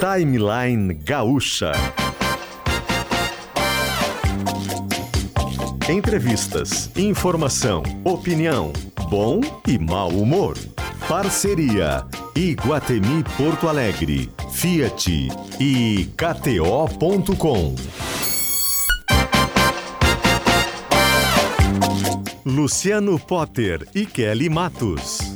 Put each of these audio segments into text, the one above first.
Timeline Gaúcha. Entrevistas, informação, opinião, bom e mau humor. Parceria Iguatemi Porto Alegre, Fiat e KTO.com. Luciano Potter e Kelly Matos.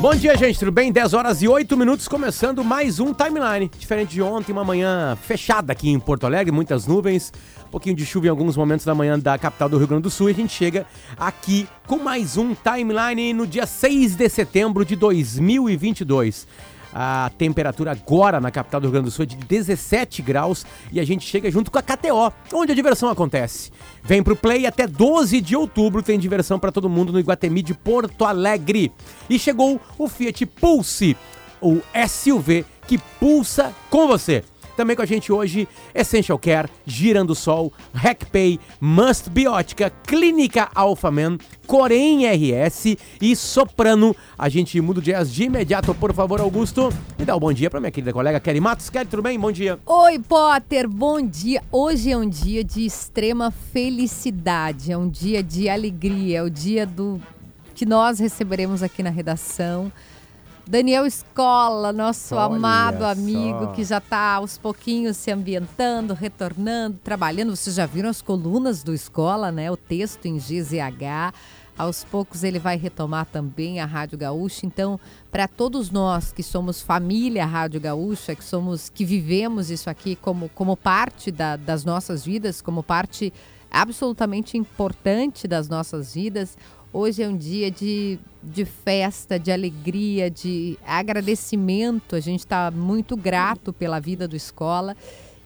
Bom dia, gente, tudo bem? 10 horas e 8 minutos, começando mais um timeline. Diferente de ontem, uma manhã fechada aqui em Porto Alegre, muitas nuvens, um pouquinho de chuva em alguns momentos da manhã da capital do Rio Grande do Sul. E a gente chega aqui com mais um timeline no dia 6 de setembro de 2022. A temperatura agora na capital do Rio Grande do Sul é de 17 graus e a gente chega junto com a KTO, onde a diversão acontece. Vem pro Play até 12 de outubro, tem diversão para todo mundo no Iguatemi de Porto Alegre. E chegou o Fiat Pulse, o SUV que pulsa com você. Também com a gente hoje, Essential Care, Girando Sol, RecPay, Must Biótica, Clínica Alphaman, Corém RS e Soprano. A gente muda o jazz de imediato, por favor, Augusto. E dá um bom dia para minha querida colega Kelly Matos. Kelly, tudo bem? Bom dia. Oi, Potter, bom dia. Hoje é um dia de extrema felicidade, é um dia de alegria, é o dia do que nós receberemos aqui na redação. Daniel Escola, nosso Olha amado só. amigo, que já está aos pouquinhos se ambientando, retornando, trabalhando. Vocês já viram as colunas do Escola, né? O texto em GZH. Aos poucos ele vai retomar também a Rádio Gaúcha. Então, para todos nós que somos família Rádio Gaúcha, que somos que vivemos isso aqui como, como parte da- das nossas vidas, como parte absolutamente importante das nossas vidas, Hoje é um dia de, de festa, de alegria, de agradecimento. A gente está muito grato pela vida do escola.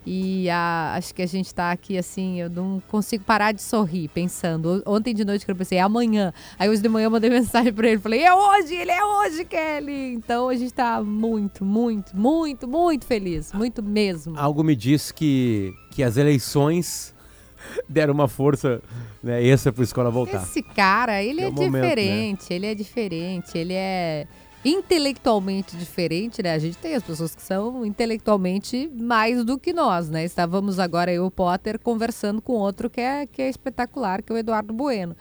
E a- acho que a gente está aqui assim, eu não consigo parar de sorrir pensando. Ontem de noite que eu pensei, é amanhã. Aí hoje de manhã eu mandei mensagem para ele, falei, é hoje, ele é hoje, Kelly. Então a gente está muito, muito, muito, muito feliz, muito mesmo. Algo me diz que, que as eleições deram uma força né, extra para a escola voltar. Esse cara, ele É é, momento, né? diferente, ele é diferente, ele é intelectualmente diferente, né? A gente tem as pessoas que são intelectualmente mais do que nós, né? Estávamos agora eu e o Potter conversando com outro que é, que é espetacular, que é o Eduardo Bueno.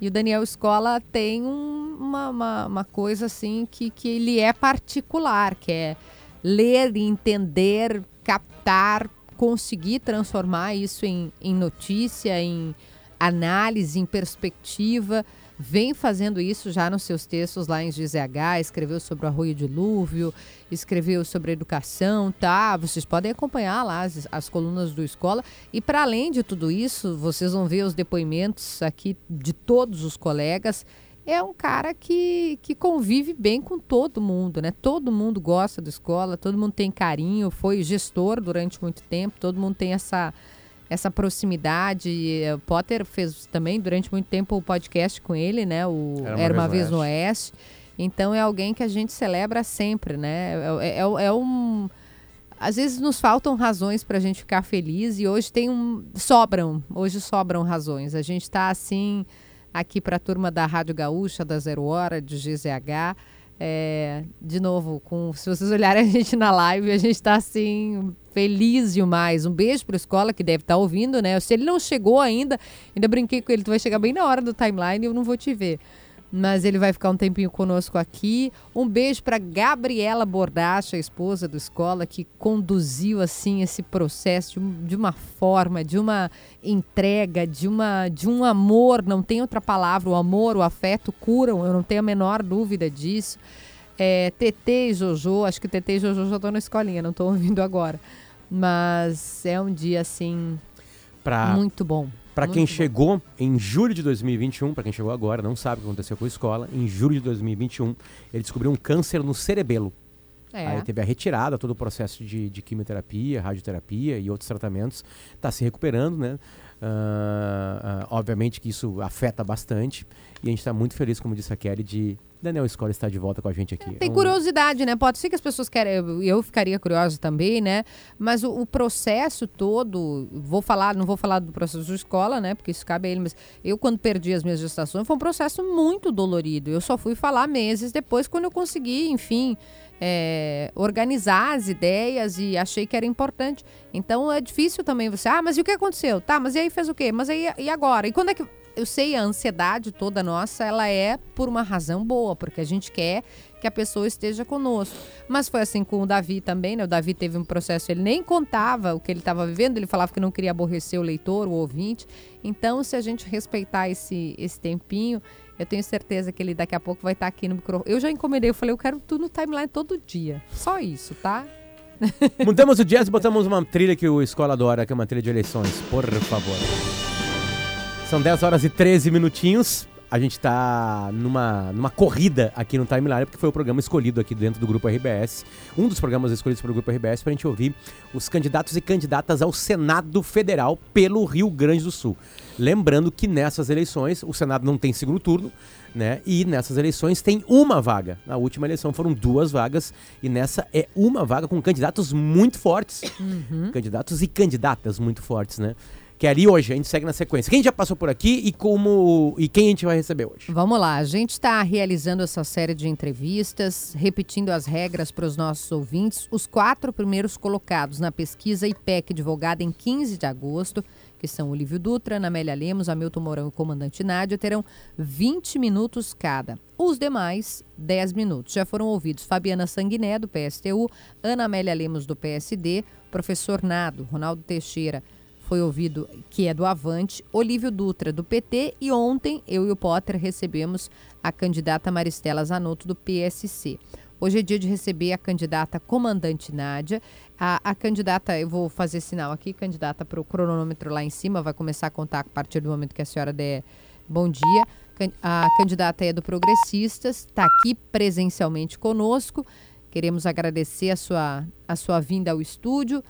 E o Daniel Escola tem um- uma, uma, uma coisa assim que, que ele é particular, que é ler, entender, captar, conseguir transformar isso em, em notícia, em análise, em perspectiva. Vem fazendo isso já nos seus textos lá em GZH, escreveu sobre o Arroio Dilúvio, escreveu sobre educação, tá? Vocês podem acompanhar lá as, as colunas do Escola. E para além de tudo isso, vocês vão ver os depoimentos aqui de todos os colegas. É um cara que, que convive bem com todo mundo, né? Todo mundo gosta da escola, todo mundo tem carinho, foi gestor durante muito tempo, todo mundo tem essa, essa proximidade. E, O Potter fez também durante muito tempo o podcast com ele, né? O Era uma, vez no Oeste. Então é alguém que a gente celebra sempre, né? É, é- é- é um. Às vezes nos faltam razões para a gente ficar feliz e hoje tem um. Sobram, hoje sobram razões. A gente está assim aqui para a turma da Rádio Gaúcha, da Zero Hora, de GZH. É, de novo, com, se vocês olharem a gente na live, a gente está assim, feliz demais. Um beijo para a escola que deve estar ouvindo, né? Se ele não chegou ainda, ainda brinquei com ele, tu vai chegar bem na hora do timeline e eu não vou te ver. Mas ele vai ficar um tempinho conosco aqui. Um beijo para Gabriela Bordacha, a esposa do escola, que conduziu assim esse processo de, de uma forma, de uma entrega, de uma de um amor, não tem outra palavra, o amor, o afeto curam, eu não tenho a menor dúvida disso. É, TT e Jojo, acho que TT e Jojo já estão na escolinha, não estou ouvindo agora. Mas é um dia assim Pra, muito bom. Pra quem bom. chegou em julho de 2021, pra quem chegou agora, não sabe o que aconteceu com a escola, em julho de 2021, ele descobriu um câncer no cerebelo. É. Aí teve a retirada, todo o processo de, de quimioterapia, radioterapia e outros tratamentos. Está se recuperando, né? Ah, ah, obviamente que isso afeta bastante. E a gente está muito feliz, como disse a Kelly, de Daniel Escola estar de volta com a gente aqui. Tem É curiosidade, né? Pode ser que as pessoas querem, eu, eu ficaria curiosa também, né? Mas o, o processo todo, vou falar, não vou falar do processo de escola, né? Porque isso cabe a ele, mas eu quando perdi as minhas gestações foi um processo muito dolorido. Eu só fui falar meses depois quando eu consegui, enfim, é, organizar as ideias e achei que era importante. Então é difícil também você, ah, mas e o que aconteceu? Tá, mas e aí fez o quê? Mas aí e agora? E quando é que. Eu sei, a ansiedade toda nossa, ela é por uma razão boa, porque a gente quer que a pessoa esteja conosco. Mas foi assim com o Davi também, né? O Davi teve um processo, ele nem contava o que ele estava vivendo, ele falava que não queria aborrecer o leitor, o ouvinte. Então, se a gente respeitar esse, esse tempinho, eu tenho certeza que ele daqui a pouco vai estar aqui no microfone. Eu já encomendei, eu falei, eu quero tudo no timeline todo dia. Só isso, tá? Mudamos o jazz e botamos uma trilha que o Escola adora, que é uma trilha de eleições. Por favor. São 10 horas e 13 minutinhos. A gente está numa, numa corrida aqui no Timeline, porque foi o programa escolhido aqui dentro do Grupo RBS, um dos programas escolhidos pelo Grupo RBS, para a gente ouvir os candidatos e candidatas ao Senado Federal pelo Rio Grande do Sul. Lembrando que nessas eleições o Senado não tem segundo turno, né? E nessas eleições tem uma vaga. Na última eleição foram duas vagas e nessa é uma vaga com candidatos muito fortes. Uhum. Candidatos e candidatas muito fortes, né? Que é ali hoje. A gente segue na sequência. Quem já passou por aqui e como e quem a gente vai receber hoje? Vamos lá. A gente está realizando essa série de entrevistas, repetindo as regras para os nossos ouvintes. Os quatro primeiros colocados na pesquisa IPEC divulgada em 15 de agosto, que são Olívio Dutra, Amélia Lemos, Hamilton Mourão e comandante Nádia, terão 20 minutos cada. Os demais, 10 minutos. Já foram ouvidos Fabiana Sanguiné, do PSTU, Ana Amélia Lemos, do PSD, professor Nado, Ronaldo Teixeira, foi ouvido, que é do Avante, Olívio Dutra, do PT, e ontem eu e o Potter recebemos a candidata Maristela Zanotto, do PSC. Hoje é dia de receber a candidata comandante Nádia. A, a candidata, eu vou fazer sinal aqui, candidata para o cronômetro lá em cima, vai começar a contar a partir do momento que a senhora der bom dia. A candidata é do Progressistas, está aqui presencialmente conosco. Queremos agradecer a sua, a sua vinda ao estúdio.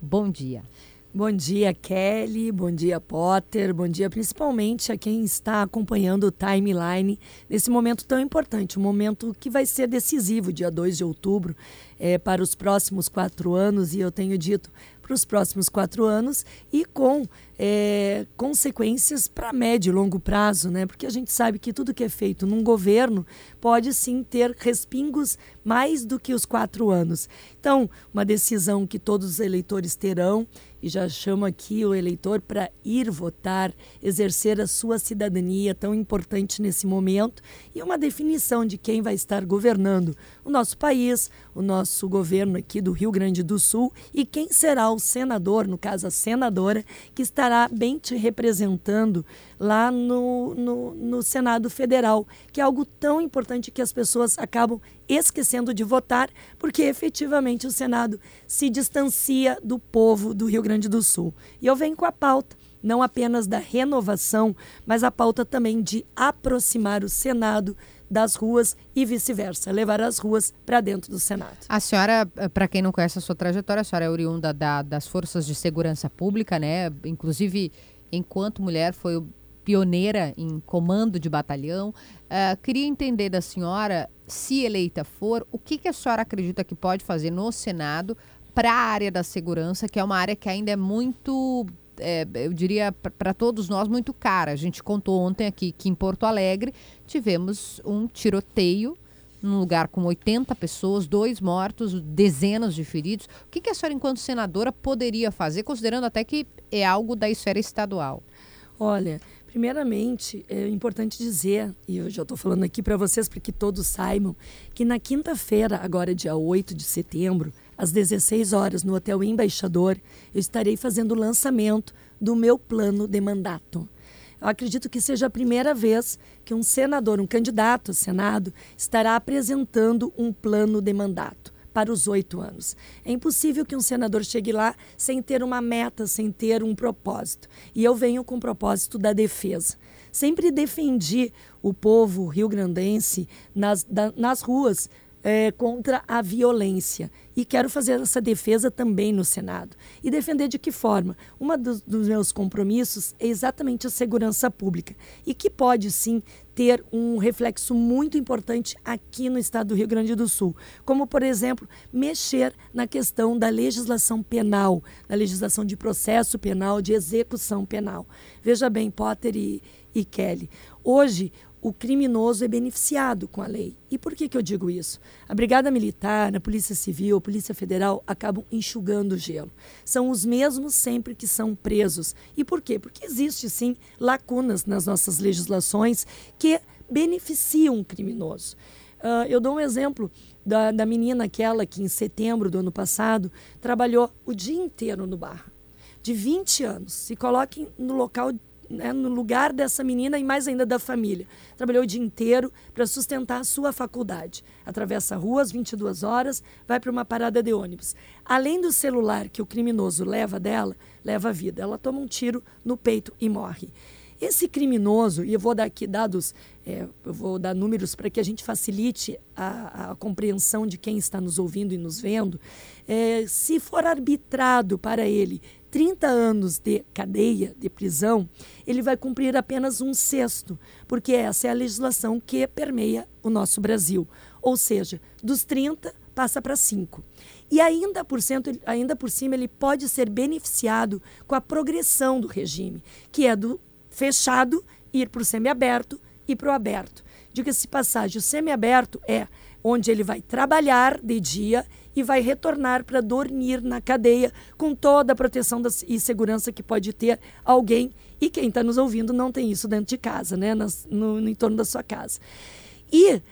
Bom dia. Bom dia, Kelly. Bom dia, Potter. Bom dia, principalmente a quem está acompanhando o timeline nesse momento tão importante, um momento que vai ser decisivo, dia 2 de outubro, é, para os próximos quatro anos. E eu tenho dito para os próximos quatro anos e com é, consequências para médio e longo prazo, né? Porque a gente sabe que tudo que é feito num governo pode sim ter respingos mais do que os quatro anos. Então, uma decisão que todos os eleitores terão e já chamo aqui o eleitor para ir votar, exercer a sua cidadania tão importante nesse momento e uma definição de quem vai estar governando o nosso país, o nosso governo aqui do Rio Grande do Sul e quem será o senador, no caso a senadora, que estará bem te representando lá no, no, no Senado Federal, que é algo tão importante que as pessoas acabam esquecendo de votar, porque efetivamente o Senado se distancia do povo do Rio Grande do Sul. E eu venho com a pauta não apenas da renovação, mas a pauta também de aproximar o Senado das ruas e vice-versa, levar as ruas para dentro do Senado. A senhora, para quem não conhece a sua trajetória, a senhora é oriunda da, das forças de segurança pública, né? Inclusive, enquanto mulher, foi pioneira em comando de batalhão. Uh, queria entender da senhora, se eleita for, o que, que a senhora acredita que pode fazer no Senado para a área da segurança, que é uma área que ainda é muito é, eu diria para todos nós, muito cara. A gente contou ontem aqui que em Porto Alegre tivemos um tiroteio num lugar com 80 pessoas, dois mortos, dezenas de feridos. O que, que a senhora, enquanto senadora, poderia fazer, considerando até que é algo da esfera estadual? Olha, Primeiramente, é importante dizer, e eu já estou falando aqui para vocês para que todos saibam, que na quinta-feira, agora dia 8 de setembro, às 16 horas, no Hotel Embaixador, eu estarei fazendo o lançamento do meu plano de mandato. Eu acredito que seja a primeira vez que um senador, um candidato ao Senado, estará apresentando um plano de mandato para os oito anos. É impossível que um senador chegue lá sem ter uma meta, sem ter um propósito. E eu venho com o propósito da defesa. Sempre defendi o povo rio-grandense nas, nas ruas é, contra a violência. E quero fazer essa defesa também no Senado. E defender de que forma? Um dos, dos meus compromissos é exatamente a segurança pública. E que pode sim ter um reflexo muito importante aqui no estado do Rio Grande do Sul, como por exemplo, mexer na questão da legislação penal, da legislação de processo penal, de execução penal. Veja bem, Potter e, e Kelly, hoje o criminoso é beneficiado com a lei. E por que, que eu digo isso? A Brigada Militar, a Polícia Civil, a Polícia Federal acabam enxugando o gelo. São os mesmos sempre que são presos. E por quê? Porque existe sim lacunas nas nossas legislações que beneficiam o criminoso. Uh, eu dou um exemplo da, da menina aquela que em setembro do ano passado trabalhou o dia inteiro no bar, de 20 anos. Se coloquem no local né, no lugar dessa menina e mais ainda da família. Trabalhou o dia inteiro para sustentar a sua faculdade. Atravessa a rua às 22 horas, vai para uma parada de ônibus. Além do celular que o criminoso leva dela, leva a vida. Ela toma um tiro no peito e morre. Esse criminoso, e eu vou dar aqui dados, é, eu vou dar números para que a gente facilite a, a, compreensão de quem está nos ouvindo e nos vendo, é, se for arbitrado para ele 30 anos de cadeia, de prisão, ele vai cumprir apenas um sexto, porque essa é a legislação que permeia o nosso Brasil. Ou seja, dos 30 passa para 5. E ainda por, cento, ainda por cima ele pode ser beneficiado com a progressão do regime, que é do fechado ir para o semiaberto e para o aberto. Diga-se passagem, o semiaberto é onde ele vai trabalhar de dia e vai retornar para dormir na cadeia com toda a proteção e segurança que pode ter alguém. E quem está nos ouvindo não tem isso dentro de casa, né? Nas, no, no, entorno da sua casa. E uh,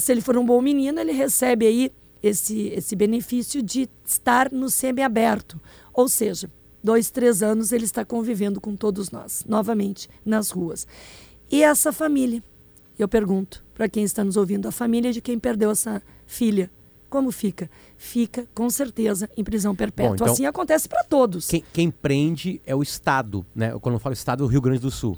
se ele for um bom menino, ele recebe aí esse, esse benefício de estar no semiaberto. Ou seja, dois, três anos ele está convivendo com todos nós, novamente, nas ruas. E essa família? Eu pergunto para quem está nos ouvindo, a família de quem perdeu essa filha, como fica? Fica, com certeza, em prisão perpétua. Bom, então, assim acontece para todos. Quem, quem, prende é o Estado, né? Quando eu falo Estado, é o Rio Grande do Sul.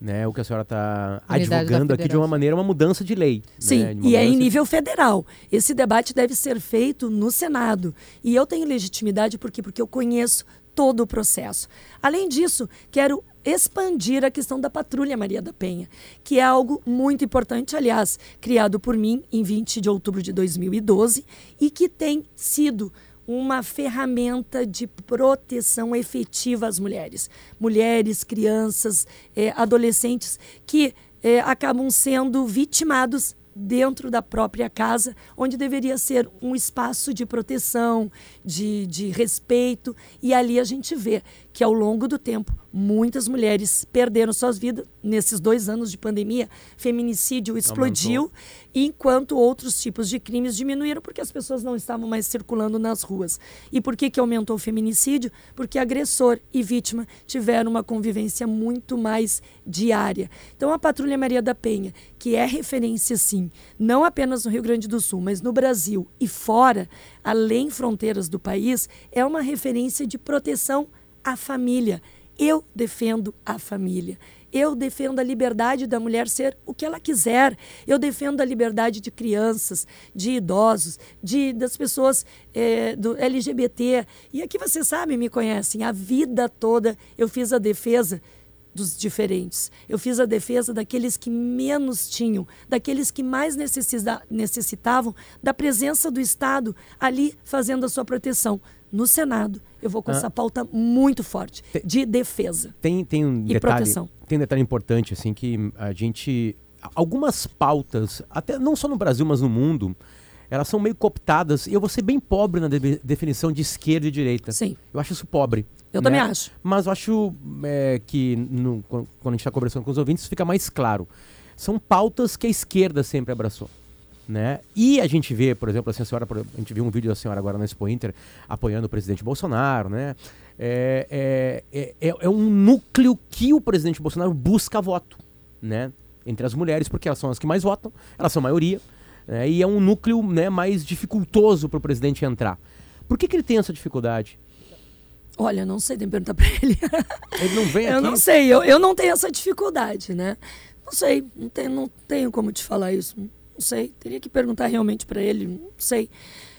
Né? O que a senhora está advogando aqui de uma maneira, uma mudança de lei. Sim, né? e é em nível federal. Esse debate deve ser feito no Senado. E eu tenho legitimidade porque, porque eu conheço todo o processo. Além disso, quero expandir a questão da Patrulha Maria da Penha, que é algo muito importante, aliás, criado por mim em 20 de outubro de 2012 e que tem sido uma ferramenta de proteção efetiva às mulheres. Mulheres, crianças, eh, adolescentes que eh, acabam sendo vitimados dentro da própria casa, onde deveria ser um espaço de proteção, de, de respeito. E ali a gente vê que ao longo do tempo muitas mulheres perderam suas vidas nesses dois anos de pandemia. Feminicídio explodiu, Aumentou. enquanto outros tipos de crimes diminuíram porque as pessoas não estavam mais circulando nas ruas. E por que, que aumentou o feminicídio? Porque agressor e vítima tiveram uma convivência muito mais diária. Então a Patrulha Maria da Penha, que é referência sim, não apenas no Rio Grande do Sul, mas no Brasil e fora, além fronteiras do país, é uma referência de proteção à família. Eu defendo a família. Eu defendo a liberdade da mulher ser o que ela quiser. Eu defendo a liberdade de crianças, de idosos, de das pessoas é, do LGBT. E aqui vocês sabem, me conhecem. A vida toda eu fiz a defesa dos diferentes. Eu fiz a defesa daqueles que menos tinham, daqueles que mais necessitavam da presença do Estado ali fazendo a sua proteção no Senado, eu vou com ah. essa pauta muito forte de defesa tem, tem um e detalhe, proteção. Tem um detalhe importante, assim, que a gente... Algumas pautas, até não só no Brasil, mas no mundo, elas são meio cooptadas. E eu vou ser bem pobre na de definição de esquerda e direita. Sim. Eu acho isso pobre. Eu né? também acho. Mas eu acho é, que, no, quando a gente está conversando com os ouvintes, fica mais claro. São pautas que a esquerda sempre abraçou. Né? E a gente vê, por exemplo, assim, a senhora, a gente viu um vídeo da senhora agora na Expo Inter apoiando o presidente Bolsonaro, né? É, é, é, é, um núcleo que o presidente Bolsonaro busca voto, né? Entre as mulheres, porque elas são as que mais votam, elas são a maioria, né? e é um núcleo né, mais dificultoso para o presidente entrar. Por que, que ele tem essa dificuldade? Olha, não sei, tem que perguntar para ele. Ele não vem aqui? Eu não sei, eu, eu não tenho essa dificuldade, né? Não sei, não tenho, não tenho como te falar isso. Não sei. Teria que perguntar realmente para ele. Não sei.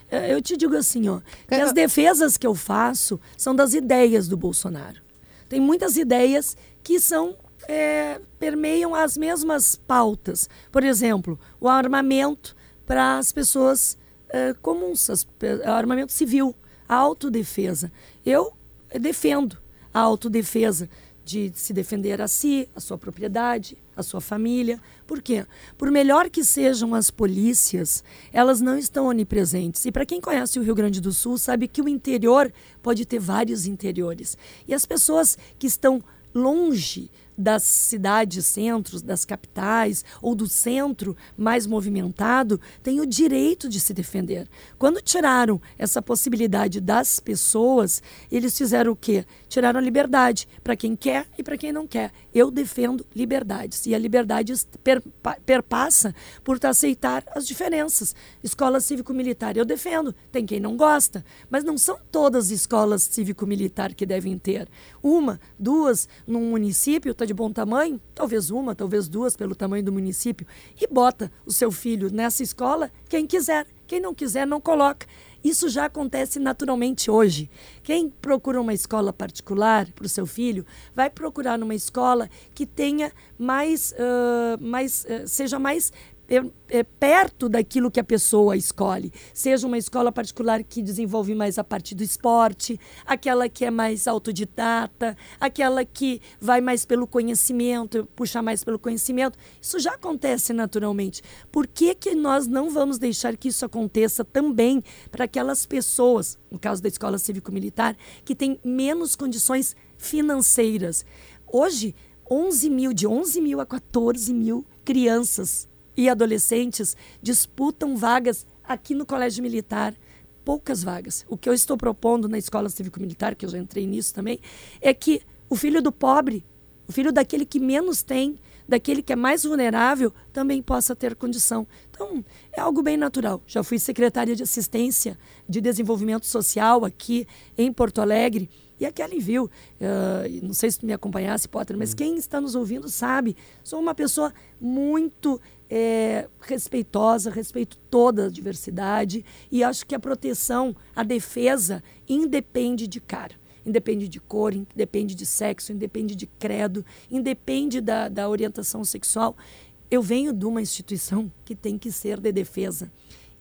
É, eu te digo assim, ó, que as defesas que eu faço são das ideias do Bolsonaro. Tem muitas ideias que são é, permeiam as mesmas pautas. Por exemplo, o armamento para as pessoas é, comuns, as, armamento civil, a autodefesa. Eu defendo a autodefesa de se defender a si, a sua propriedade, a sua família. Por quê? Por melhor que sejam as polícias, elas não estão onipresentes. E para quem conhece o Rio Grande do Sul, sabe que o interior pode ter vários interiores. E as pessoas que estão longe das cidades centros, das capitais ou do centro mais movimentado, tem o direito de se defender. Quando tiraram essa possibilidade das pessoas, eles fizeram o quê? Tiraram a liberdade para quem quer e para quem não quer. Eu defendo liberdades e a liberdade perpassa por aceitar as diferenças. Escola cívico-militar eu defendo, tem quem não gosta, mas não são todas as escolas cívico-militar que devem ter. Uma, duas, num município está de bom tamanho, talvez uma, talvez duas pelo tamanho do município, e bota o seu filho nessa escola, quem quiser. Quem não quiser, não coloca. Isso já acontece naturalmente hoje. Quem procura uma escola particular para o seu filho, vai procurar numa escola que tenha mais, uh, mais uh, seja mais é, é, perto daquilo que a pessoa escolhe. Seja uma escola particular que desenvolve mais a parte do esporte, aquela que é mais autodidata, aquela que vai mais pelo conhecimento, puxa mais pelo conhecimento. Isso já acontece naturalmente. Por que, que nós não vamos deixar que isso aconteça também para aquelas pessoas, no caso da escola cívico-militar, que têm menos condições financeiras? Hoje, 11 mil, de 11 mil a 14 mil crianças e adolescentes disputam vagas aqui no Colégio Militar. Poucas vagas. O que eu estou propondo na Escola Cívico-Militar, que eu já entrei nisso também, é que o filho do pobre, o filho daquele que menos tem, daquele que é mais vulnerável, também possa ter condição. Então, é algo bem natural. Já fui secretária de assistência de desenvolvimento social aqui em Porto Alegre. E a Kelly viu, uh, não sei se tu me acompanhasse, Potter, mas hum. quem está nos ouvindo sabe, sou uma pessoa muito é, respeitosa, respeito toda a diversidade e acho que a proteção, a defesa, independe de cara. Independe de cor, independe de sexo, independe de credo, independe da, da orientação sexual. Eu venho de uma instituição que tem que ser de defesa.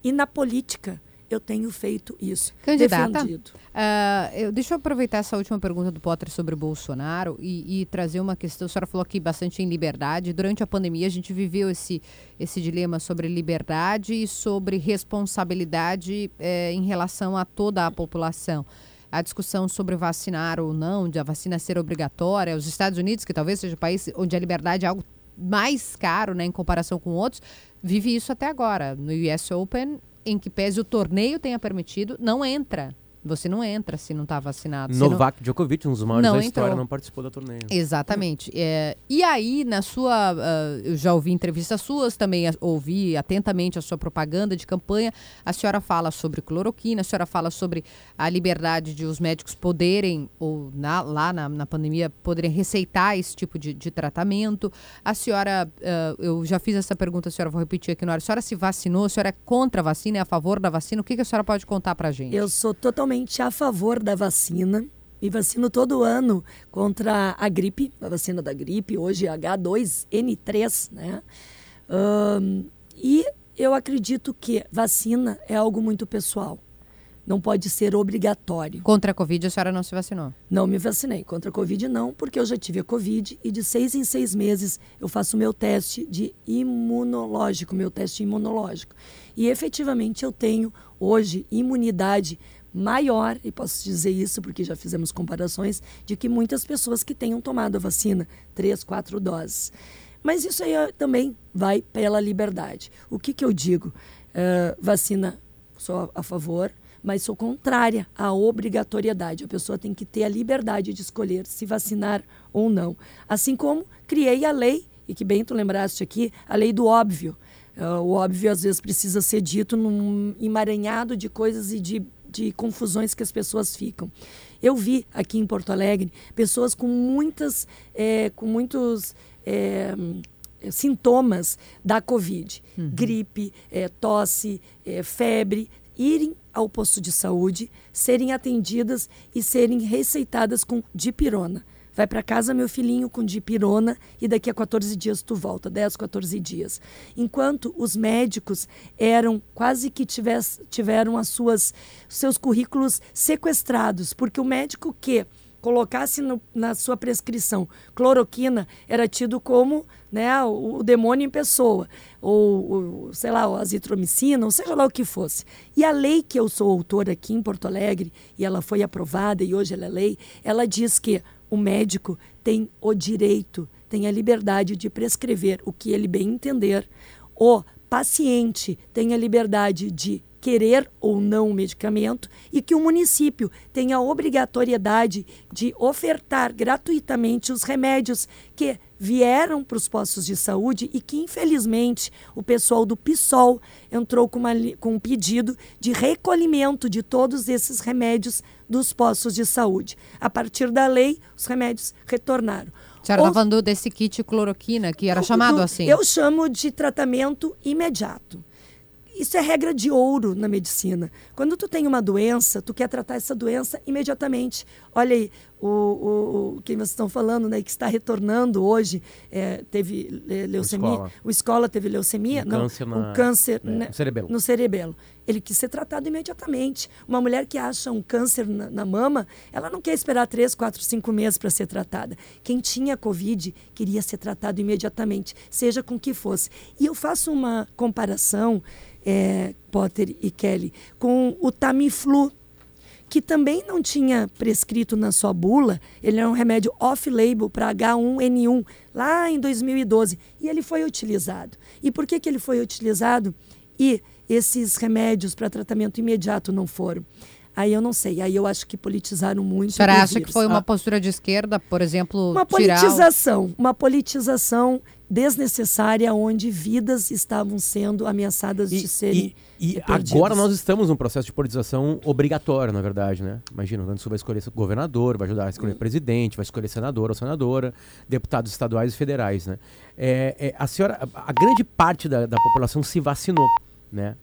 E na política, eu tenho feito isso. Candidata, uh, eu, deixa eu aproveitar essa última pergunta do Potter sobre o Bolsonaro e, e, trazer uma questão. A senhora falou aqui bastante em liberdade. Durante a pandemia, a gente viveu esse, esse dilema sobre liberdade e sobre responsabilidade eh, em relação a toda a população a discussão sobre vacinar ou não, de a vacina ser obrigatória. Os Estados Unidos, que talvez seja o país onde a liberdade é algo mais caro né, em comparação com outros, vive isso até agora. No US Open, em que pese o torneio tenha permitido, não entra você não entra se não está vacinado. Novak não... Djokovic, um dos maiores não da história, entrou. não participou da torneio. Exatamente. É, e aí, na sua. Uh, eu já ouvi entrevistas suas, também ouvi atentamente a sua propaganda de campanha. A senhora fala sobre cloroquina, a senhora fala sobre a liberdade de os médicos poderem, ou na, lá na, na pandemia, poderem receitar esse tipo de, de tratamento. A senhora, uh, eu já fiz essa pergunta, a senhora vou repetir aqui na hora. A senhora se vacinou, a senhora é contra a vacina, é a favor da vacina? O que, que a senhora pode contar pra gente? Eu sou totalmente totalmente a favor da vacina. Me vacino todo ano contra a gripe, a vacina da gripe, hoje H2N3, né? Um, e eu acredito que vacina é algo muito pessoal. Não pode ser obrigatório. Contra a Covid, a senhora não se vacinou? Não me vacinei. Contra a Covid, não, porque eu já tive a Covid e de seis em seis meses eu faço meu teste de imunológico, meu teste imunológico. E efetivamente eu tenho hoje imunidade maior, e posso dizer isso porque já fizemos comparações, de que muitas pessoas que tenham tomado a vacina, três, quatro doses. Mas isso aí também vai pela liberdade. O que, que eu digo? Uh, vacina, sou a favor, mas sou contrária à obrigatoriedade. A pessoa tem que ter a liberdade de escolher se vacinar ou não. Assim como criei a lei, e que bem tu lembraste aqui, a lei do óbvio. Uh, o óbvio às vezes precisa ser dito num emaranhado de coisas e de de confusões que as pessoas ficam. Eu vi aqui em Porto Alegre pessoas com muitas, é, com muitos é, sintomas da Covid, uhum. gripe, é, tosse, é, febre, irem ao posto de saúde, serem atendidas e serem receitadas com dipirona. Vai para casa, meu filhinho, com dipirona e daqui a 14 dias tu volta, 10, 14 dias. Enquanto os médicos eram quase que tiveram as suas seus currículos sequestrados, porque o médico que colocasse no, na sua prescrição cloroquina, era tido como né, o, o demônio em pessoa, ou, ou, sei lá, a azitromicina, ou seja lá o que fosse. E a lei que eu sou autora aqui em Porto Alegre, e ela foi aprovada e hoje ela é lei, ela diz que o médico tem o direito, tem a liberdade de prescrever o que ele bem entender. O paciente tem a liberdade de querer ou não o medicamento e que o município tem a obrigatoriedade de ofertar gratuitamente os remédios que vieram para os postos de saúde e que, infelizmente, o pessoal do PSOL entrou com, uma, com um pedido de recolhimento de todos esses remédios dos postos de saúde. A partir da lei, os remédios retornaram. A senhora está falando desse kit cloroquina, que era chamado do, assim? Eu chamo de tratamento imediato. Isso é regra de ouro na medicina. Quando tu tem uma doença, tu quer tratar essa doença imediatamente. Olha aí, o, o, o quem vocês estão falando, né, que está retornando hoje, é, teve leucemia. O escola. o escola teve leucemia? Um não, câncer, na, um câncer é, né, no cerebelo. No cerebelo. Ele quis ser tratado imediatamente. Uma mulher que acha um câncer na, na mama, ela não quer esperar três, quatro, cinco meses para ser tratada. Quem tinha Covid queria ser tratado imediatamente, seja com que fosse. E eu faço uma comparação é, Potter e Kelly, com o Tamiflu, que também não tinha prescrito na sua bula, ele é um remédio off-label para H1N1, lá em 2012, e ele foi utilizado. E por que, que ele foi utilizado e esses remédios para tratamento imediato não foram? Aí eu não sei, aí eu acho que politizaram muito. Você acha que foi uma postura de esquerda, por exemplo? Uma politização, o... uma politização desnecessária onde vidas estavam sendo ameaçadas e, de serem e, e agora nós estamos num processo de politização obrigatório, na verdade, né? Imagina, o Rio Grande do Sul vai escolher governador, vai ajudar a escolher hum. presidente, vai escolher senador ou senadora, deputados estaduais e federais, né? É, é, a senhora, a, a grande parte da, da população se vacinou. Né?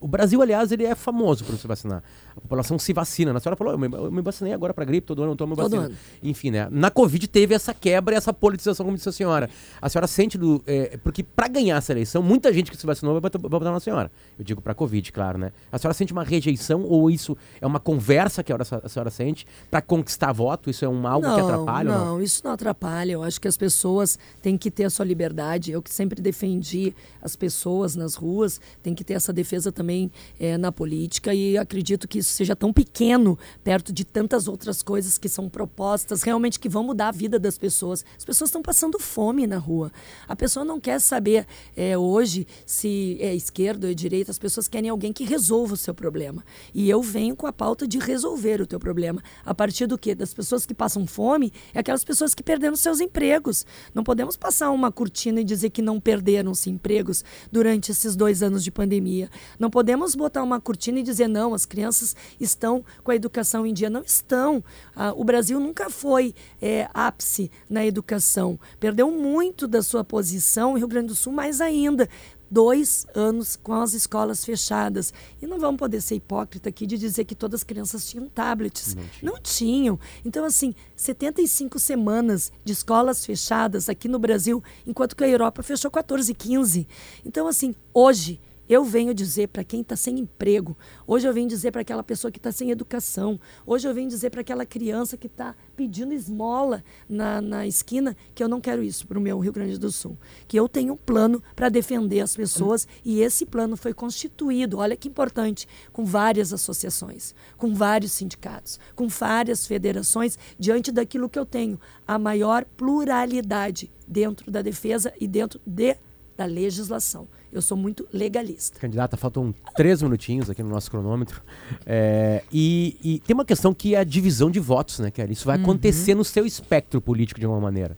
O, o, Brasil, aliás, ele é famoso por se vacinar. A população se vacina. A senhora falou, eu me, eu me vacinei agora para gripe, todo ano eu tomo todo vacina. Ano. Enfim, né? Na Covid teve essa quebra e essa politização, como disse a senhora. A senhora sente do. É, porque para ganhar essa eleição, muita gente que se vacinou vai, votar na senhora. Eu digo para Covid, claro, né? A senhora sente uma rejeição ou isso é uma conversa que a, senhora sente para conquistar voto? Isso é um algo não, que atrapalha? Não, não, isso não atrapalha. Eu acho que as pessoas têm que ter a sua liberdade. Eu que sempre defendi as pessoas nas ruas, tem que ter essa defesa também também é, na política e acredito que isso seja tão pequeno perto de tantas outras coisas que são propostas realmente que vão mudar a vida das pessoas. As pessoas estão passando fome na rua. A pessoa não quer saber é, hoje se é esquerda ou é direita, as pessoas querem alguém que resolva o seu problema. E eu venho com a pauta de resolver o teu problema. A partir do quê? Das pessoas que passam fome, é aquelas pessoas que perderam seus empregos. Não podemos passar uma cortina e dizer que não perderam-se empregos durante esses dois anos de pandemia. Não podemos botar uma cortina e dizer não, as crianças estão com a educação em dia. Não estão. Ah, o Brasil nunca foi é, ápice na educação. Perdeu muito da sua posição, o Rio Grande do Sul mais ainda dois anos com as escolas fechadas. E não vamos poder ser hipócrita aqui de dizer que todas as crianças tinham tablets. Não, tinha. não tinham. Então, assim, 75 semanas de escolas fechadas aqui no Brasil, enquanto que a Europa fechou 14, 15. Então, assim, hoje eu venho dizer para quem está sem emprego, hoje eu venho dizer para aquela pessoa que está sem educação, hoje eu venho dizer para aquela criança que está pedindo esmola na, na esquina que eu não quero isso para o meu Rio Grande do Sul. Que eu tenho um plano para defender as pessoas e esse plano foi constituído, olha que importante, com várias associações, com vários sindicatos, com várias federações, diante daquilo que eu tenho, a maior pluralidade dentro da defesa e dentro de, da legislação. Eu sou muito legalista. Candidata, faltam três minutinhos aqui no nosso cronômetro. É, e, e, tem uma questão que é a divisão de votos, né, Kelly? Isso vai uhum. acontecer no seu espectro político de alguma maneira.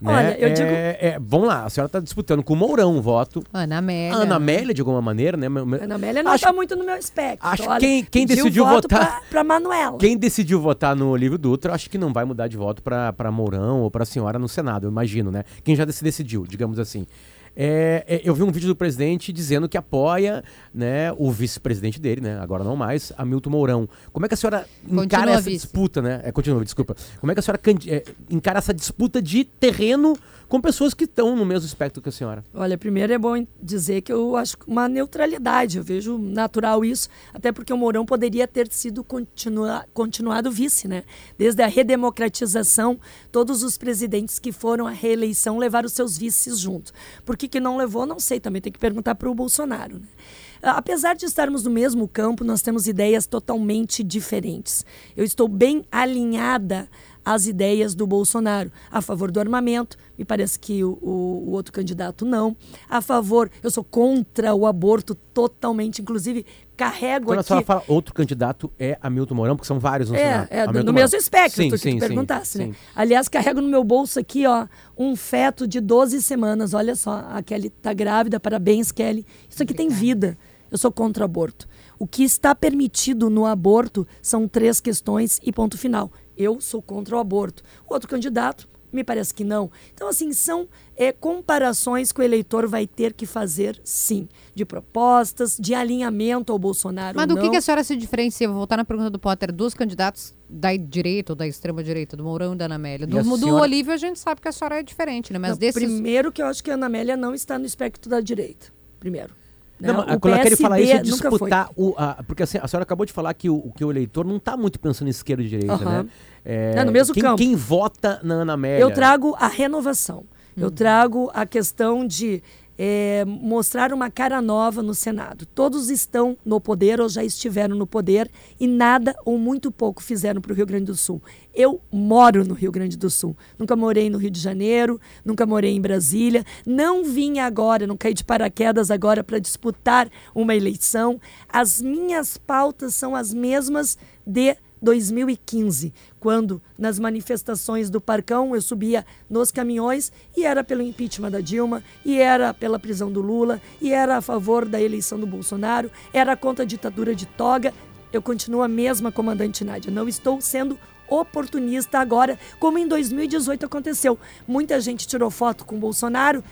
Né? Olha, eu é, digo. É, vamos lá, a senhora está disputando com o Mourão o voto. Ana Amélia. Ana Amélia, de alguma maneira, né? Ana Amélia não está muito no meu espectro. Acho que quem, quem decidiu votar. Para Manuela. Quem decidiu votar no livro Dutra, acho que não vai mudar de voto para Mourão ou para a senhora no Senado, eu imagino, né? Quem já decidiu, digamos assim. É, é, eu vi um vídeo do presidente dizendo que apoia né, o vice-presidente dele, né? Agora não mais, Hamilton Mourão. Como é que a senhora Continua encara essa vice. disputa, né? É, continua, desculpa. Como é que a senhora é, encara essa disputa de terreno com pessoas que estão no mesmo espectro que a senhora? Olha, primeiro é bom dizer que eu acho uma neutralidade, eu vejo natural isso, até porque o Mourão poderia ter sido continua, continuado vice, né? Desde a redemocratização, todos os presidentes que foram à reeleição levaram seus vices junto. Por que, que não levou, não sei, também tem que perguntar para o Bolsonaro. Né? Ah, Apesar de estarmos no mesmo campo, nós temos ideias totalmente diferentes. Eu estou bem alinhada às ideias do Bolsonaro, a favor do armamento, me parece que o, o- o outro candidato não. A favor, eu sou contra o aborto totalmente, inclusive carrego Quando a aqui. senhora fala outro candidato é Hamilton Mourão, porque são vários no Senado. É, é do- Hamilton no mesmo espectro, Sim, tu, que sim, tu sim, perguntasse, né? sim. Aliás, carrego no meu bolso aqui, ó, um feto de 12 semanas. Olha só, a Kelly tá grávida, parabéns, Kelly. Isso aqui tem vida. Eu sou contra o aborto. O que está permitido no aborto são três questões e ponto final. Eu sou contra o aborto. O outro candidato, me parece que não. Então, assim, são é, comparações que o eleitor vai ter que fazer, sim. De propostas, de alinhamento ao Bolsonaro. Mas do que, não. que a senhora se diferencia? Vou voltar na pergunta do Potter. Dos candidatos da direita ou da extrema-direita, do Mourão e da Ana Amélia. Do, E a do senhora- Olívio, a gente sabe que a senhora é diferente, né? Mas Não, desses... Primeiro que eu acho que a Ana Amélia não está no espectro da direita. Primeiro. Não, né? mas O quando ela quer falar isso é disputar o. a- porque assim, a senhora acabou de falar que o, que o eleitor não está muito pensando em esquerda e direita, Aham. né? É, É, no mesmo quem, campo. quem vota na Ana Amélia? Eu trago a renovação. Uhum. Eu trago a questão de eh, mostrar uma cara nova no Senado. Todos estão no poder ou já estiveram no poder e nada ou muito pouco fizeram para o Rio Grande do Sul. Eu moro no Rio Grande do Sul. Nunca morei no Rio de Janeiro, nunca morei em Brasília. Não vim agora, não caí de paraquedas agora para disputar uma eleição. As minhas pautas são as mesmas de 2015, quando nas manifestações do Parcão eu subia nos caminhões e era pelo impeachment da Dilma, e era pela prisão do Lula, e era a favor da eleição do Bolsonaro, era contra a ditadura de toga. Eu continuo a mesma comandante Nádia. Não estou sendo oportunista agora, como em 2018 aconteceu. Muita gente tirou foto com o Bolsonaro,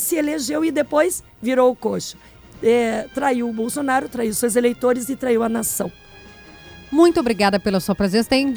se elegeu e depois virou o coxo. É, traiu o Bolsonaro, traiu seus eleitores e traiu a nação. Muito obrigada pela sua presença. Tem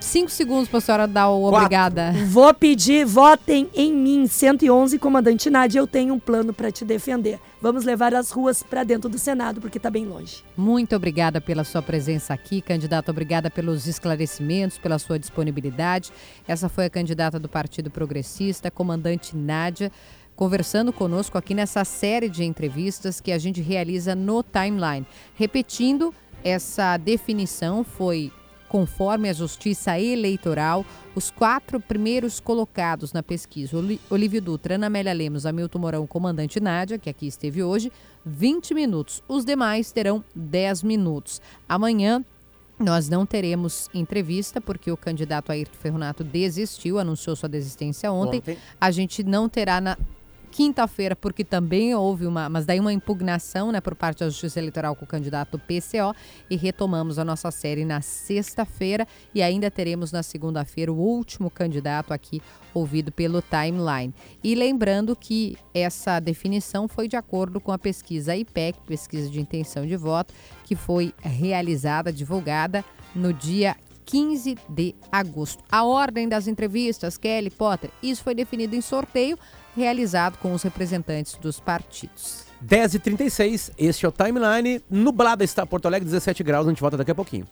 cinco segundos para a senhora dar o Quatro. obrigada. Vou pedir, votem em mim, 111, comandante Nádia. Eu tenho um plano para te defender. Vamos levar as ruas para dentro do Senado, porque está bem longe. Muito obrigada pela sua presença aqui, candidata. Obrigada pelos esclarecimentos, pela sua disponibilidade. Essa foi a candidata do Partido Progressista, comandante Nádia, conversando conosco aqui nessa série de entrevistas que a gente realiza no Timeline. Repetindo, essa definição foi conforme a Justiça Eleitoral, os quatro primeiros colocados na pesquisa, Olívio Dutra, Ana Amélia Lemos, Hamilton Mourão, comandante Nádia, que aqui esteve hoje, 20 minutos. Os demais terão 10 minutos. Amanhã nós não teremos entrevista, porque o candidato Ayrton Ferronato desistiu, anunciou sua desistência ontem. Ontem. A gente não terá na quinta-feira, porque também houve uma, mas daí uma impugnação, né, por parte da Justiça Eleitoral com o candidato PCO e retomamos a nossa série na sexta-feira e ainda teremos na segunda-feira o último candidato aqui ouvido pelo Timeline. E lembrando que essa definição foi de acordo com a pesquisa IPEC, pesquisa de intenção de voto, que foi realizada, divulgada no dia 15 de agosto. A ordem das entrevistas, Kelly Potter, isso foi definido em sorteio realizado com os representantes dos partidos. 10h36, este é o Timeline. Nublada está Porto Alegre, 17 graus, a gente volta daqui a pouquinho.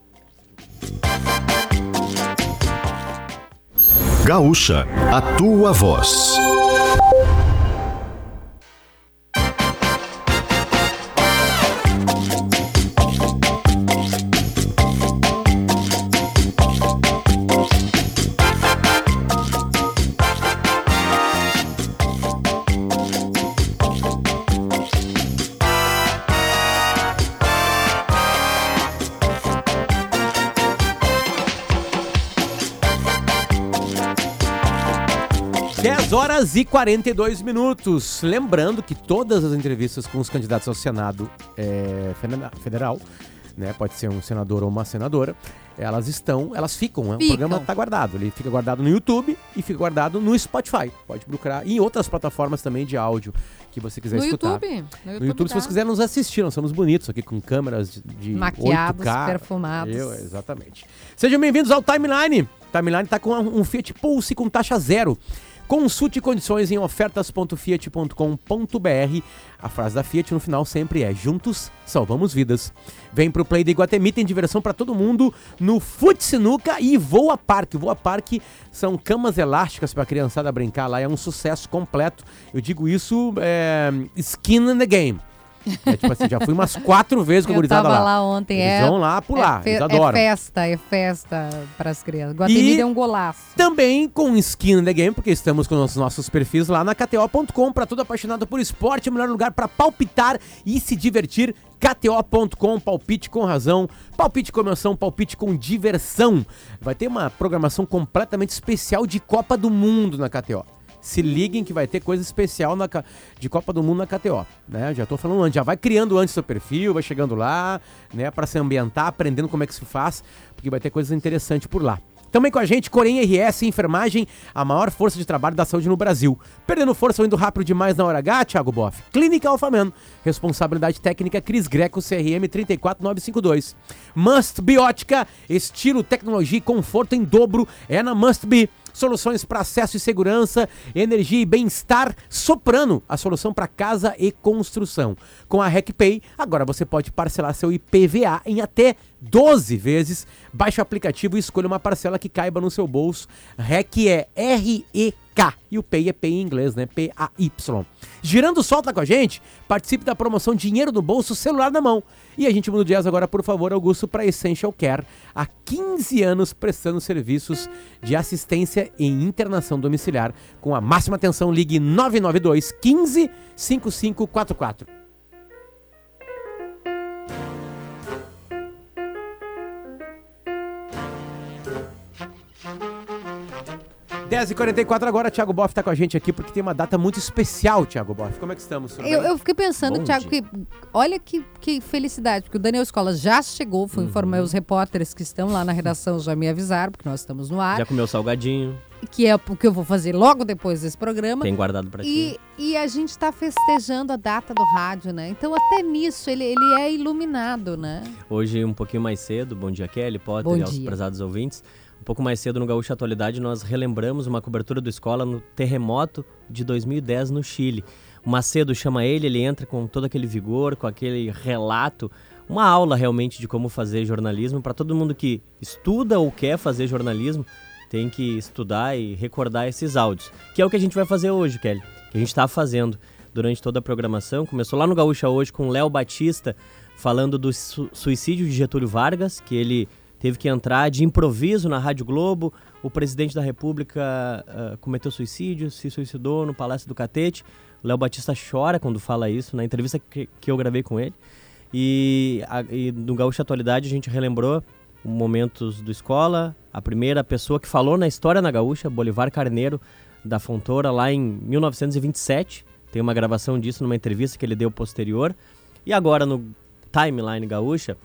Gaúcha, a tua voz. Horas e 42 minutos. Lembrando que todas as entrevistas com os candidatos ao Senado é, federa- federal né? Pode ser um senador ou uma senadora. Elas estão, elas ficam, né? o Ficam. programa está guardado. Ele fica guardado no YouTube e fica guardado no Spotify. Pode procurar e em outras plataformas também de áudio que você quiser No escutar. YouTube. No YouTube, se tá. você quiser nos assistir, nós somos bonitos aqui com câmeras de, de Maquiados, 8K. perfumados. Eu, exatamente. Sejam bem-vindos ao Timeline. Timeline está com um Fiat Pulse com taxa zero. Consulte condições em ofertas.fiat.com.br. A frase da Fiat no final sempre é: Juntos salvamos vidas. Vem pro Play da Iguatemi, tem diversão para todo mundo no Fute Sinuca e Voa Parque. Voa Parque são camas elásticas para criançada brincar lá, é um sucesso completo. Eu digo isso, é, skin in the game. É tipo assim, já fui umas quatro vezes com a gurizada lá. lá ontem. Eles é, vão lá pular, é, fe- eles é adoram. festa, é festa pras crianças. Guatemi deu um golaço. Também com skin in the game, porque estamos com os nossos perfis lá na KTO.com. Para todo apaixonado por esporte, é o melhor lugar para palpitar e se divertir. KTO.com, palpite com razão, palpite com emoção, palpite com diversão. Vai ter uma programação completamente especial de Copa do Mundo na KTO. Se liguem que vai ter coisa especial na, de Copa do Mundo na KTO, né? Já tô falando antes, já vai criando antes seu perfil, vai chegando lá, né, para se ambientar, aprendendo como é que se faz, porque vai ter coisas interessantes por lá. Também com a gente, Corém RS Enfermagem, a maior força de trabalho da saúde no Brasil. Perdendo força ou indo rápido demais na hora H, Thiago Boff. Clínica Alfaman. Responsabilidade técnica Cris Greco, CRM 34952. Must Biótica, estilo, tecnologia e conforto em dobro é na Must Be. Soluções para acesso e segurança, energia e bem-estar. Soprano, a solução para casa e construção. Com a RecPay, agora você pode parcelar seu IPVA em até 12 vezes. Baixe o aplicativo e escolha uma parcela que caiba no seu bolso. REC é E o Pay é Pay em inglês, né? P-A-Y. Girando solta com a gente, participe da promoção Dinheiro no Bolso, celular na mão. E a gente muda o jazz agora, por favor, Augusto, para Essential Care. Há 15 anos prestando serviços de assistência em internação domiciliar. Com a máxima atenção, ligue 992 15 5544. H 44 agora, Thiago Boff tá com a gente aqui porque tem uma data muito especial, Thiago Boff. Como é que estamos? Eu, eu fiquei pensando, Bom Thiago, dia. que olha que, que felicidade, porque o Daniel Escola já chegou, fui Uhum. informar os repórteres que estão lá na redação, já me avisaram, porque nós estamos no ar, Já comeu salgadinho, que é o que eu vou fazer logo depois desse programa. tem guardado pra ti. E, e a gente está festejando a data do rádio, né? Então até nisso ele, ele é iluminado, né? Hoje, um pouquinho mais cedo, bom dia Kelly, Potter Bom e aos dia. prezados ouvintes. Um pouco mais cedo no Gaúcha Atualidade, nós relembramos uma cobertura do Escola no terremoto de 2010 no Chile. O Macedo chama ele, ele entra com todo aquele vigor, com aquele relato, uma aula realmente de como fazer jornalismo para todo mundo que estuda ou quer fazer jornalismo, tem que estudar e recordar esses áudios, que é o que a gente vai fazer hoje, Kelly. Que a gente está fazendo durante toda a programação. Começou lá no Gaúcha hoje com Léo Batista falando do su- suicídio de Getúlio Vargas, que ele teve que entrar de improviso na Rádio Globo. O presidente da República ah, cometeu suicídio, se suicidou no Palácio do Catete. Léo Batista chora quando fala isso, na entrevista que, que eu gravei com ele. E, a- e no Gaúcha Atualidade a gente relembrou momentos do escola. A primeira pessoa que falou na história na Gaúcha, Bolivar Carneiro, da Fontoura, lá em 1927. Tem uma gravação disso numa entrevista que ele deu posterior. E agora no Timeline Gaúcha,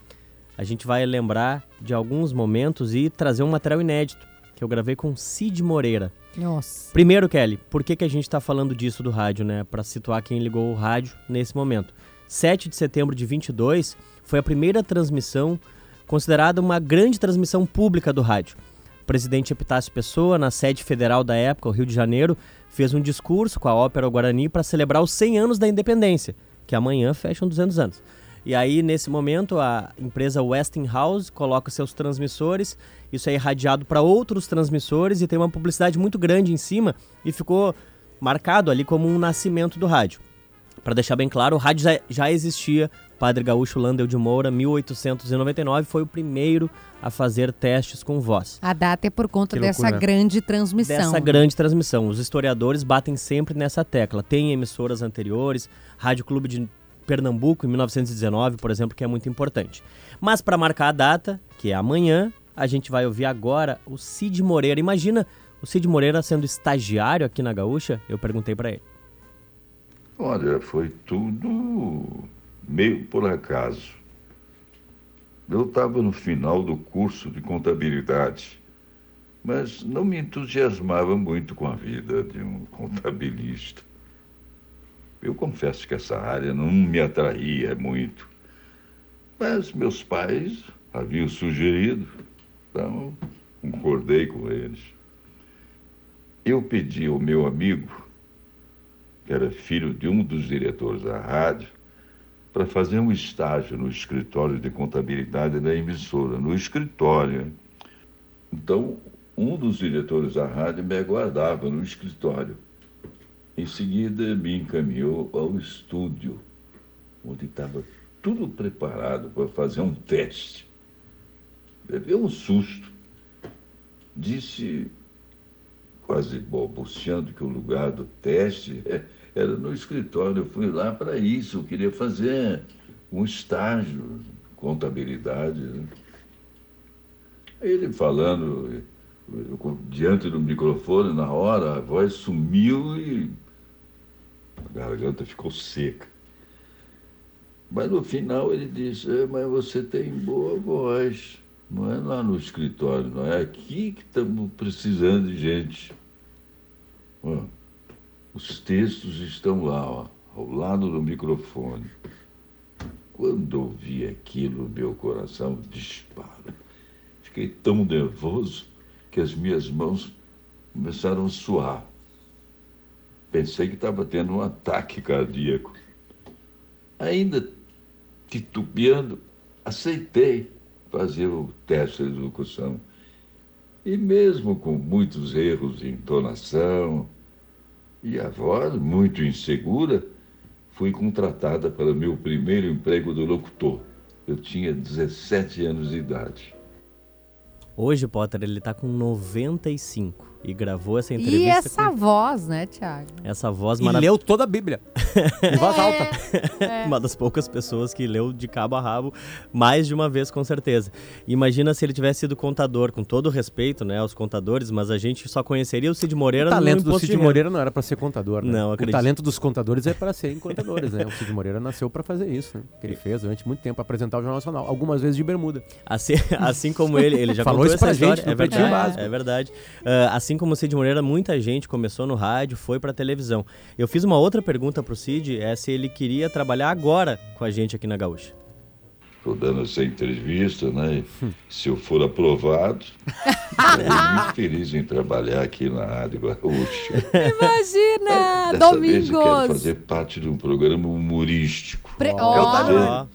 a gente vai lembrar de alguns momentos e trazer um material inédito que eu gravei com Cid Moreira. Nossa. Primeiro, Kelly, por que, que a gente está falando disso do rádio, né? Para situar quem ligou o rádio nesse momento. 7 de setembro de 22 foi a primeira transmissão considerada uma grande transmissão pública do rádio. O presidente Epitácio Pessoa, na sede federal da época, o Rio de Janeiro, fez um discurso com a Ópera Guarani para celebrar os 100 anos da independência, que amanhã fecham 200 anos. E aí, nesse momento, a empresa Westinghouse coloca seus transmissores, isso é irradiado para outros transmissores e tem uma publicidade muito grande em cima e ficou marcado ali como um nascimento do rádio. Para deixar bem claro, o rádio já, já existia. Padre Gaúcho Landel de Moura, 1899, foi o primeiro a fazer testes com voz. A data é por conta dessa grande transmissão. Dessa grande transmissão. Os historiadores batem sempre nessa tecla. Tem emissoras anteriores, Rádio Clube de Pernambuco, em 1919, por exemplo, que é muito importante. Mas para marcar a data, que é amanhã, a gente vai ouvir agora o Cid Moreira. Imagina o Cid Moreira sendo estagiário aqui na Gaúcha? Eu perguntei para ele. Olha, foi tudo meio por acaso. Eu estava no final do curso de contabilidade, mas não me entusiasmava muito com a vida de um contabilista. Eu confesso que essa área não me atraía muito. Mas meus pais haviam sugerido, então concordei com eles. Eu pedi ao meu amigo, que era filho de um dos diretores da rádio, para fazer um estágio no escritório de contabilidade da emissora, no escritório. Então, um dos diretores da rádio me aguardava no escritório. Em seguida, me encaminhou ao estúdio, onde estava tudo preparado para fazer um teste. Levei um susto. Disse, quase balbuciando, que o lugar do teste era no escritório. Eu fui lá para isso, eu queria fazer um estágio, contabilidade. Né? Ele falando diante do microfone, na hora, a voz sumiu e a garganta ficou seca. Mas no final ele disse, é, mas você tem boa voz. Não é lá no escritório, não é aqui que estamos precisando de gente. os textos estão lá, ó, ao lado do microfone. Quando ouvi aquilo, meu coração dispara. Fiquei tão nervoso que as minhas mãos começaram a suar. Pensei que estava tendo um ataque cardíaco. Ainda titubeando, aceitei fazer o teste de locução. E mesmo com muitos erros de entonação e a voz muito insegura, fui contratada para meu primeiro emprego do locutor. Eu tinha 17 anos de idade. Hoje, Potter, ele tá com 95 e gravou essa entrevista. E essa com... voz, né, Thiago? Essa voz E leu toda a Bíblia. em voz alta. É. Uma das poucas pessoas que leu de cabo a rabo mais de uma vez, com certeza. Imagina se ele tivesse sido contador, com todo o respeito né, aos contadores, mas a gente só conheceria o Cid Moreira O talento no do Cid de Moreira não era para ser contador, né? Não, O acredito. talento dos contadores é para serem contadores, né? O Cid Moreira nasceu para fazer isso, né? Que ele fez durante muito tempo, apresentar o Jornal Nacional, algumas vezes de bermuda. Assim, assim como ele, ele já Falou contou isso pra essa história. gente no é Pretinho verdade, é verdade. Ah, assim como o Cid Moreira, muita gente começou no rádio, foi pra televisão. Eu fiz uma outra pergunta pro Cid, é se ele queria trabalhar agora com a gente aqui na Gaúcha. Estou dando essa entrevista, né? Se eu for aprovado, estou muito feliz em trabalhar aqui na Rádio Gaúcha. Imagina! Dessa vez eu quero Domingos! fazer parte de um programa humorístico. Pre- É o timeline.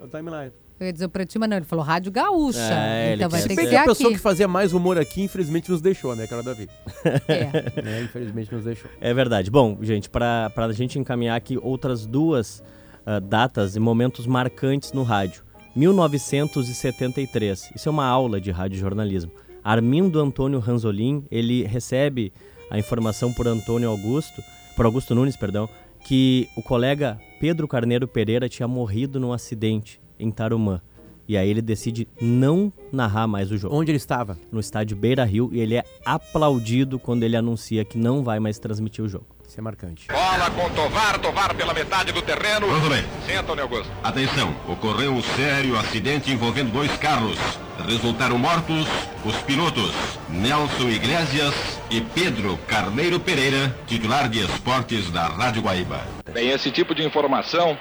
É o timeline. Eu ia dizer o Pretinho, mas não, ele falou Rádio Gaúcha. É, ele então vai ter que ser a pessoa aqui. que fazia mais humor aqui, infelizmente, nos deixou, né? Que era o Davi. É. né? Infelizmente nos deixou. É verdade. Bom, gente, para a gente encaminhar aqui outras duas ah, datas e momentos marcantes no rádio. 1973. Isso é uma aula de rádio jornalismo. Armindo Antônio Ranzolin, ele recebe a informação por Antônio Augusto, por Augusto Nunes, perdão, que o colega Pedro Carneiro Pereira tinha morrido num acidente em Tarumã. E aí ele decide não narrar mais o jogo Onde ele estava? no estádio Beira Rio e ele é aplaudido quando ele anuncia que não vai mais transmitir o jogo. Isso é marcante. Bola com Tovar, Tovar pela metade do terreno. Muito bem. Sim, Antônio Augusto. Atenção, ocorreu um sério acidente envolvendo dois carros. Resultaram mortos os pilotos Nelson Iglesias e Pedro Carneiro Pereira, titular de esportes da Rádio Guaíba. Bem, esse tipo de informação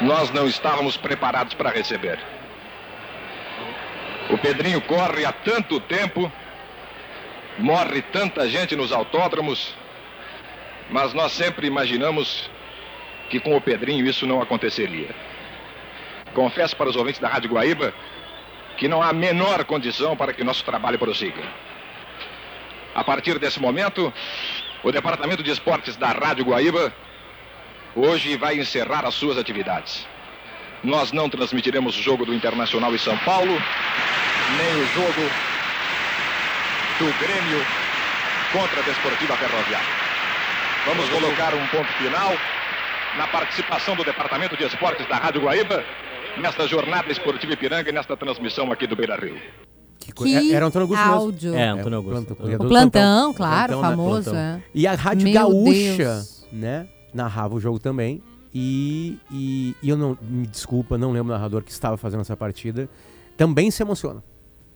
nós não estávamos preparados para receber. O Pedrinho corre há tanto tempo, morre tanta gente nos autódromos, mas nós sempre imaginamos que com o Pedrinho isso não aconteceria. Confesso para os ouvintes da Rádio Guaíba que não há menor condição para que nosso trabalho prossiga. A partir desse momento, o Departamento de Esportes da Rádio Guaíba hoje vai encerrar as suas atividades. Nós não transmitiremos o jogo do Internacional em São Paulo, nem o jogo do Grêmio contra a Desportiva Ferroviária. Vamos colocar um ponto final na participação do Departamento de Esportes da Rádio Guaíba nesta jornada esportiva Ipiranga e nesta transmissão aqui do Beira Rio. Que co- Que Antônio Augusto mesmo. áudio. É, Antônio Augusto. plantão- O corredor do plantão, claro, Plantão, né? famoso, Plantão. é. E a Rádio Meu Gaúcha, Deus. né? Narrava o jogo também. E, e, e eu não, me desculpa, não lembro o narrador que estava fazendo essa partida, também se emociona.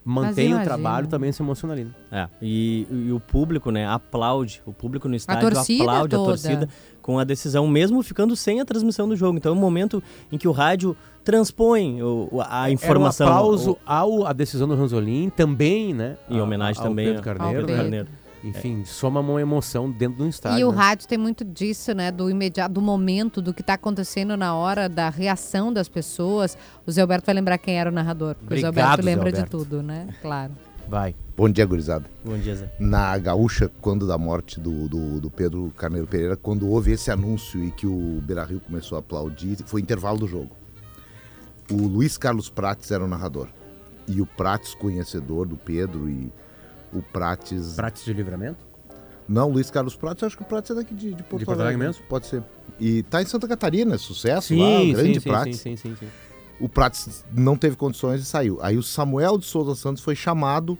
Mantém o trabalho, também se emociona ali. né? É, e, e o público, né, aplaude. O público no estádio torcida aplaude toda. a torcida com a decisão, mesmo ficando sem a transmissão do jogo. Então é um momento em que o rádio transpõe o- o- a informação. Era um aplauso o- ao a decisão do Ranzolin, também, né? Em a- homenagem ao também Pedro ao Carneiro. Pedro né? Carneiro. Enfim, soma uma emoção dentro do estádio. E o né? rádio tem muito disso, né? Do imediato, do momento, do que está acontecendo na hora, da reação das pessoas. O Zé Alberto vai lembrar quem era o narrador. porque Obrigado, o Zé Alberto Zé lembra de Alberto. tudo, né? Claro. Vai. Bom dia, gurizada. Bom dia, Zé. Na gaúcha, quando da morte do, do, do Pedro Carneiro Pereira, quando houve esse anúncio e que o Beira-Rio começou a aplaudir, foi intervalo do jogo. O Luiz Carlos Prates era o narrador. E o Prates, conhecedor do Pedro, e o Prates... Prates de livramento? Não, Luiz Carlos Prates, acho que o Prates é daqui de, de Porto, De Porto Alegre mesmo? Pode ser. E tá em Santa Catarina, sucesso lá, o grande sim, Prates. sim, sim, sim, sim. O Prates não teve condições e saiu. Aí o Samuel de Souza Santos foi chamado,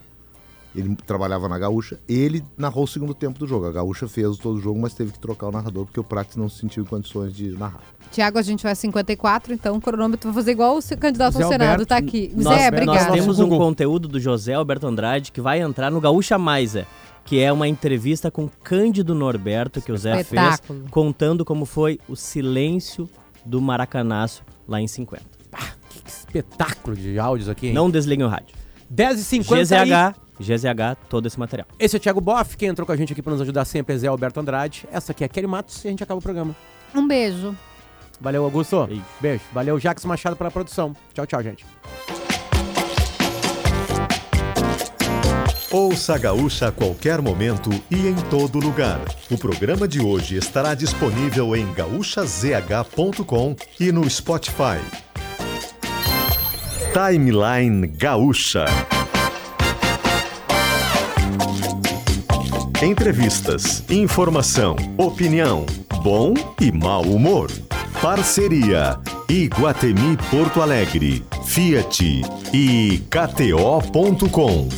ele trabalhava na Gaúcha, ele narrou o segundo tempo do jogo. A Gaúcha fez todo o jogo, mas teve que trocar o narrador porque o Prates não se sentiu em condições de narrar. Tiago, a gente vai a 54, então o cronômetro vai fazer igual o seu candidato Zé ao Senado. Alberto, Tá aqui. Nós, Zé, nós obrigado. temos um conteúdo do José Alberto Andrade que vai entrar no Gaúcha Mais, Zé, que é uma entrevista com Cândido Norberto que o Zé fez, contando como foi o silêncio do Maracanaço lá em 50. Que espetáculo de áudios aqui, hein? Não desliguem o rádio. 10h50 GZH, GZH, todo esse material. Esse é o Thiago Boff, quem entrou com a gente aqui para nos ajudar sempre é Zé Alberto Andrade. Essa aqui é a Kelly Matos e a gente acaba o programa. Um beijo. Valeu, Augusto. Beijo. Beijo. Valeu, Jax Machado, pela produção. Tchau, tchau, gente. Ouça a Gaúcha a qualquer momento e em todo lugar. O programa de hoje estará disponível em gaúchazh.com e no Spotify. Timeline Gaúcha. Entrevistas, informação, opinião, bom e mau humor. Parceria Iguatemi Porto Alegre, Fiat e KTO.com.